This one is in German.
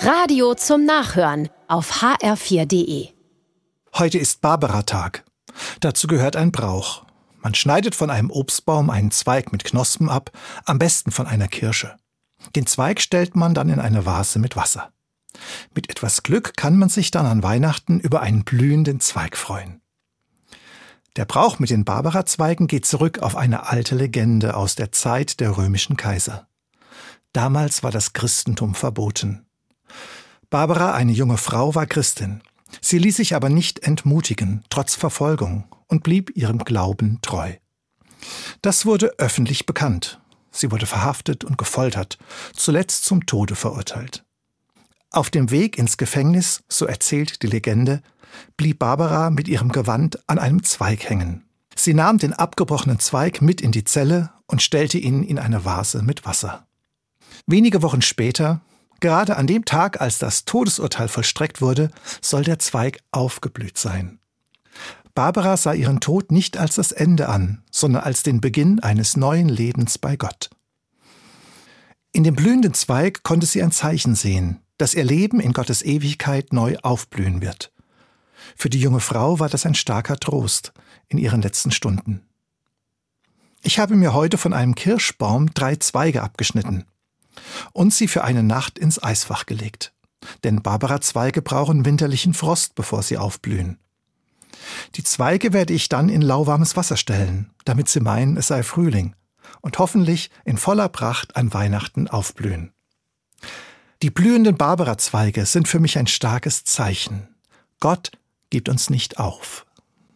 Radio zum Nachhören auf hr4.de. Heute ist Barbara-Tag. Dazu gehört ein Brauch. Man schneidet von einem Obstbaum einen Zweig mit Knospen ab, am besten von einer Kirsche. Den Zweig stellt man dann in eine Vase mit Wasser. Mit etwas Glück kann man sich dann an Weihnachten über einen blühenden Zweig freuen. Der Brauch mit den Barbara-Zweigen geht zurück auf eine alte Legende aus der Zeit der römischen Kaiser. Damals war das Christentum verboten. Barbara, eine junge Frau, war Christin. Sie ließ sich aber nicht entmutigen, trotz Verfolgung, und blieb ihrem Glauben treu. Das wurde öffentlich bekannt. Sie wurde verhaftet und gefoltert, zuletzt zum Tode verurteilt. Auf dem Weg ins Gefängnis, so erzählt die Legende, blieb Barbara mit ihrem Gewand an einem Zweig hängen. Sie nahm den abgebrochenen Zweig mit in die Zelle und stellte ihn in eine Vase mit Wasser. Wenige Wochen später, gerade an dem Tag, als das Todesurteil vollstreckt wurde, soll der Zweig aufgeblüht sein. Barbara sah ihren Tod nicht als das Ende an, sondern als den Beginn eines neuen Lebens bei Gott. In dem blühenden Zweig konnte sie ein Zeichen sehen, dass ihr Leben in Gottes Ewigkeit neu aufblühen wird. Für die junge Frau war das ein starker Trost in ihren letzten Stunden. Ich habe mir heute von einem Kirschbaum drei Zweige abgeschnitten und sie für eine Nacht ins Eisfach gelegt. Denn Barbara-Zweige brauchen winterlichen Frost, bevor sie aufblühen. Die Zweige werde ich dann in lauwarmes Wasser stellen, damit sie meinen, es sei Frühling und hoffentlich in voller Pracht an Weihnachten aufblühen. Die blühenden Barbara-Zweige sind für mich ein starkes Zeichen. Gott gibt uns nicht auf.